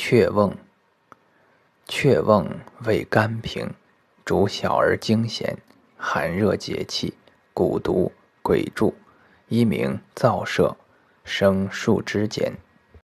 雀瓮，雀瓮味甘平，主小儿惊痫，寒热解气，蛊毒鬼助，一名燥射，生树枝间。